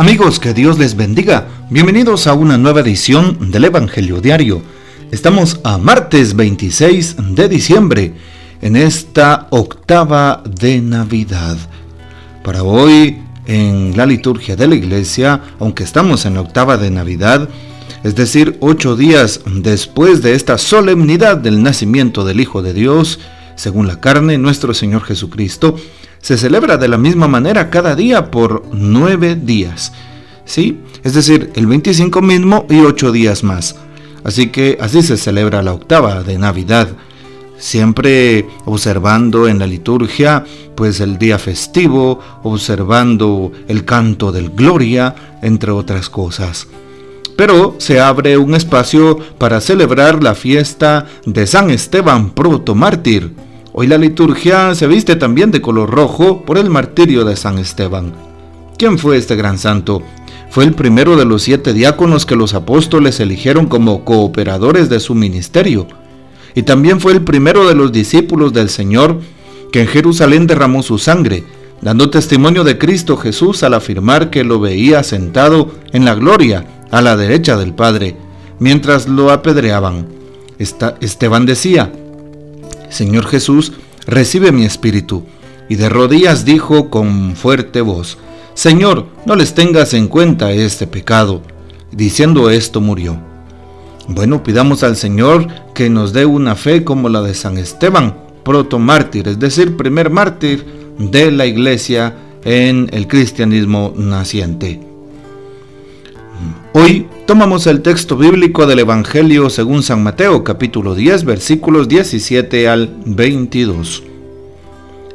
Amigos, que Dios les bendiga. Bienvenidos a una nueva edición del Evangelio Diario. Estamos a martes 26 de diciembre, en esta octava de Navidad. Para hoy, en la liturgia de la iglesia, aunque estamos en la octava de Navidad, es decir, ocho días después de esta solemnidad del nacimiento del Hijo de Dios, según la carne, nuestro Señor Jesucristo, se celebra de la misma manera cada día por nueve días. ¿Sí? Es decir, el 25 mismo y ocho días más. Así que así se celebra la octava de Navidad. Siempre observando en la liturgia pues el día festivo, observando el canto del Gloria, entre otras cosas. Pero se abre un espacio para celebrar la fiesta de San Esteban protomártir Hoy la liturgia se viste también de color rojo por el martirio de San Esteban. ¿Quién fue este gran santo? Fue el primero de los siete diáconos que los apóstoles eligieron como cooperadores de su ministerio. Y también fue el primero de los discípulos del Señor que en Jerusalén derramó su sangre, dando testimonio de Cristo Jesús al afirmar que lo veía sentado en la gloria a la derecha del Padre, mientras lo apedreaban. Esteban decía, Señor Jesús, recibe mi espíritu. Y de rodillas dijo con fuerte voz, Señor, no les tengas en cuenta este pecado. Diciendo esto murió. Bueno, pidamos al Señor que nos dé una fe como la de San Esteban, proto mártir, es decir, primer mártir de la iglesia en el cristianismo naciente. Hoy tomamos el texto bíblico del Evangelio según San Mateo capítulo 10 versículos 17 al 22.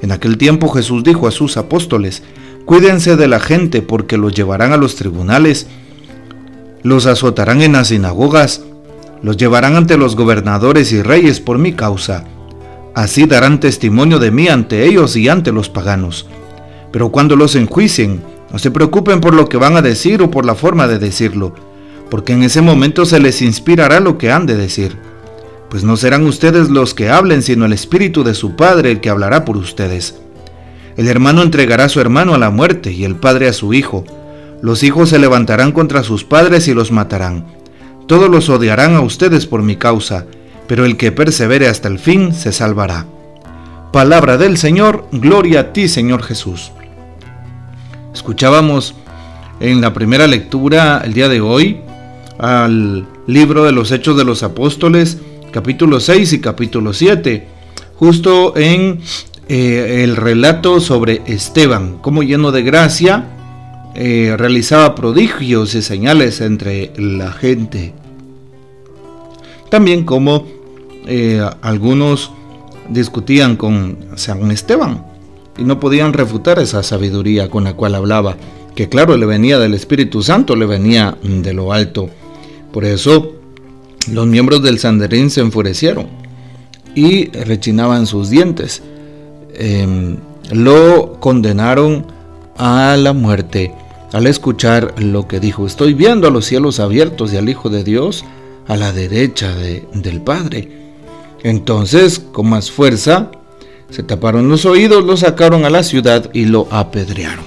En aquel tiempo Jesús dijo a sus apóstoles, Cuídense de la gente porque los llevarán a los tribunales, los azotarán en las sinagogas, los llevarán ante los gobernadores y reyes por mi causa. Así darán testimonio de mí ante ellos y ante los paganos. Pero cuando los enjuicien, no se preocupen por lo que van a decir o por la forma de decirlo, porque en ese momento se les inspirará lo que han de decir. Pues no serán ustedes los que hablen, sino el Espíritu de su Padre el que hablará por ustedes. El hermano entregará a su hermano a la muerte y el padre a su hijo. Los hijos se levantarán contra sus padres y los matarán. Todos los odiarán a ustedes por mi causa, pero el que persevere hasta el fin se salvará. Palabra del Señor, gloria a ti Señor Jesús. Escuchábamos en la primera lectura el día de hoy al libro de los Hechos de los Apóstoles, capítulo 6 y capítulo 7, justo en eh, el relato sobre Esteban, como lleno de gracia eh, realizaba prodigios y señales entre la gente. También como eh, algunos discutían con San Esteban y no podían refutar esa sabiduría con la cual hablaba, que claro le venía del Espíritu Santo, le venía de lo alto. Por eso los miembros del Sanderín se enfurecieron y rechinaban sus dientes. Em, lo condenaron a la muerte al escuchar lo que dijo. Estoy viendo a los cielos abiertos y al Hijo de Dios a la derecha del Padre. Entonces, con más fuerza, se taparon los oídos, lo sacaron a la ciudad y lo apedrearon.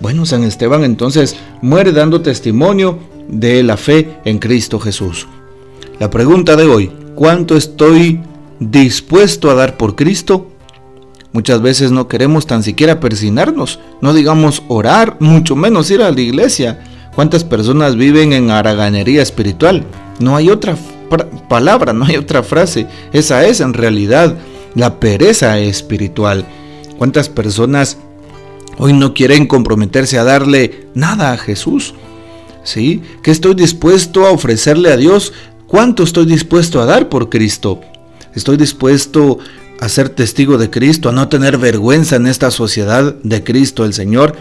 Bueno, San Esteban entonces muere dando testimonio de la fe en Cristo Jesús. La pregunta de hoy, ¿cuánto estoy dispuesto a dar por Cristo? Muchas veces no queremos tan siquiera persinarnos, no digamos orar, mucho menos ir a la iglesia. ¿Cuántas personas viven en haraganería espiritual? No hay otra palabra, no hay otra frase. Esa es en realidad la pereza espiritual. ¿Cuántas personas hoy no quieren comprometerse a darle nada a Jesús? ¿Sí? ¿Qué estoy dispuesto a ofrecerle a Dios? ¿Cuánto estoy dispuesto a dar por Cristo? ¿Estoy dispuesto a ser testigo de Cristo, a no tener vergüenza en esta sociedad de Cristo el Señor?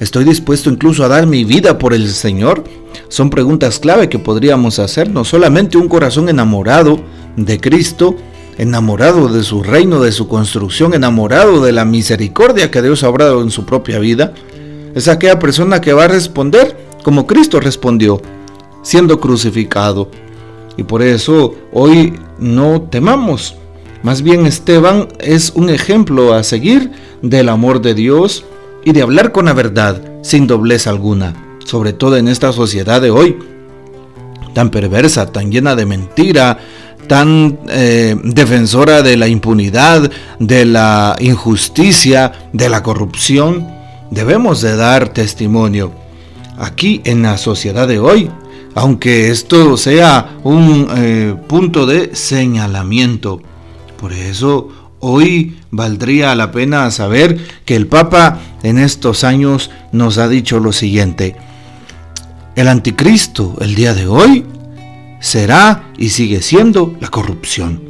¿Estoy dispuesto incluso a dar mi vida por el Señor? Son preguntas clave que podríamos hacernos. Solamente un corazón enamorado de Cristo enamorado de su reino, de su construcción, enamorado de la misericordia que Dios ha obrado en su propia vida, es aquella persona que va a responder como Cristo respondió, siendo crucificado. Y por eso hoy no temamos. Más bien Esteban es un ejemplo a seguir del amor de Dios y de hablar con la verdad sin doblez alguna. sobre todo en esta sociedad de hoy, tan perversa, tan llena de mentira, tan eh, defensora de la impunidad, de la injusticia, de la corrupción, debemos de dar testimonio. Aquí en la sociedad de hoy, aunque esto sea un eh, punto de señalamiento. Por eso hoy valdría la pena saber que el Papa en estos años nos ha dicho lo siguiente. El anticristo el día de hoy será y sigue siendo la corrupción.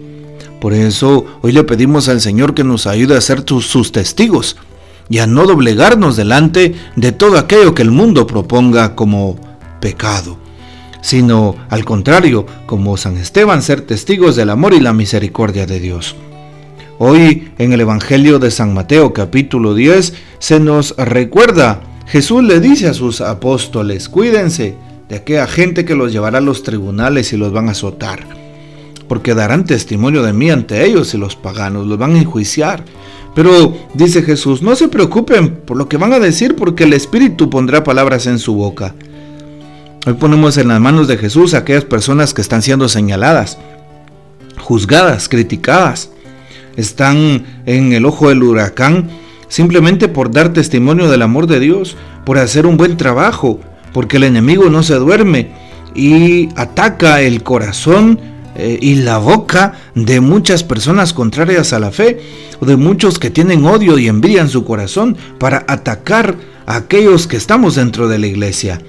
Por eso hoy le pedimos al Señor que nos ayude a ser sus testigos y a no doblegarnos delante de todo aquello que el mundo proponga como pecado, sino al contrario, como San Esteban, ser testigos del amor y la misericordia de Dios. Hoy en el Evangelio de San Mateo capítulo 10 se nos recuerda, Jesús le dice a sus apóstoles, cuídense de aquella gente que los llevará a los tribunales y los van a azotar, porque darán testimonio de mí ante ellos y los paganos, los van a enjuiciar. Pero dice Jesús, no se preocupen por lo que van a decir, porque el Espíritu pondrá palabras en su boca. Hoy ponemos en las manos de Jesús a aquellas personas que están siendo señaladas, juzgadas, criticadas, están en el ojo del huracán simplemente por dar testimonio del amor de Dios, por hacer un buen trabajo, porque el enemigo no se duerme y ataca el corazón eh, y la boca de muchas personas contrarias a la fe, o de muchos que tienen odio y envidia en su corazón para atacar a aquellos que estamos dentro de la iglesia.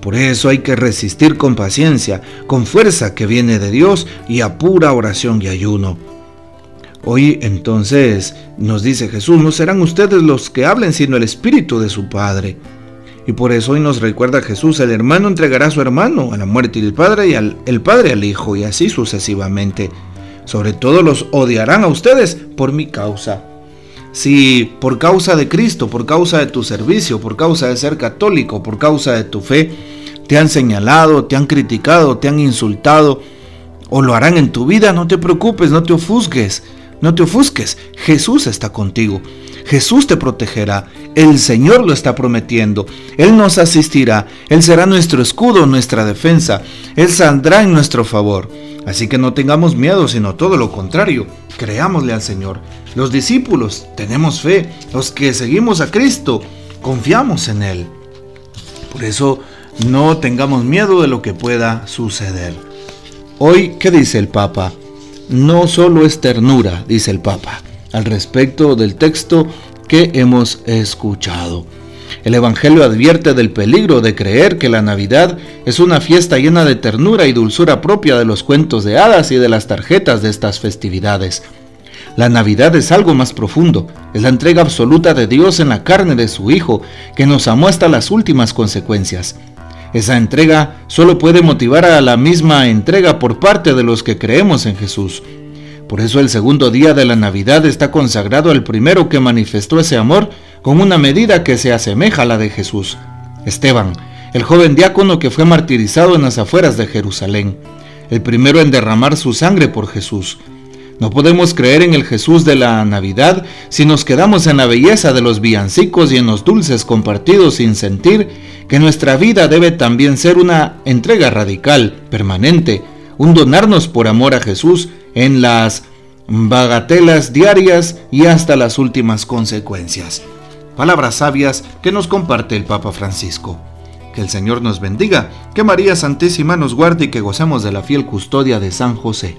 Por eso hay que resistir con paciencia, con fuerza que viene de Dios y a pura oración y ayuno. Hoy entonces nos dice Jesús, no serán ustedes los que hablen, sino el Espíritu de su Padre. Y por eso hoy nos recuerda Jesús, el hermano entregará a su hermano a la muerte del padre y al, el padre al hijo y así sucesivamente. Sobre todo los odiarán a ustedes por mi causa. Si por causa de Cristo, por causa de tu servicio, por causa de ser católico, por causa de tu fe, te han señalado, te han criticado, te han insultado o lo harán en tu vida, no te preocupes, no te ofusques. No te ofusques, Jesús está contigo. Jesús te protegerá. El Señor lo está prometiendo. Él nos asistirá. Él será nuestro escudo, nuestra defensa. Él saldrá en nuestro favor. Así que no tengamos miedo, sino todo lo contrario. Creámosle al Señor. Los discípulos tenemos fe. Los que seguimos a Cristo confiamos en Él. Por eso no tengamos miedo de lo que pueda suceder. Hoy, ¿qué dice el Papa? No solo es ternura, dice el Papa, al respecto del texto que hemos escuchado. El Evangelio advierte del peligro de creer que la Navidad es una fiesta llena de ternura y dulzura propia de los cuentos de hadas y de las tarjetas de estas festividades. La Navidad es algo más profundo, es la entrega absoluta de Dios en la carne de su Hijo, que nos amó hasta las últimas consecuencias. Esa entrega solo puede motivar a la misma entrega por parte de los que creemos en Jesús. Por eso el segundo día de la Navidad está consagrado al primero que manifestó ese amor con una medida que se asemeja a la de Jesús. Esteban, el joven diácono que fue martirizado en las afueras de Jerusalén, el primero en derramar su sangre por Jesús. No podemos creer en el Jesús de la Navidad si nos quedamos en la belleza de los villancicos y en los dulces compartidos sin sentir que nuestra vida debe también ser una entrega radical, permanente, un donarnos por amor a Jesús en las bagatelas diarias y hasta las últimas consecuencias. Palabras sabias que nos comparte el Papa Francisco. Que el Señor nos bendiga, que María Santísima nos guarde y que gocemos de la fiel custodia de San José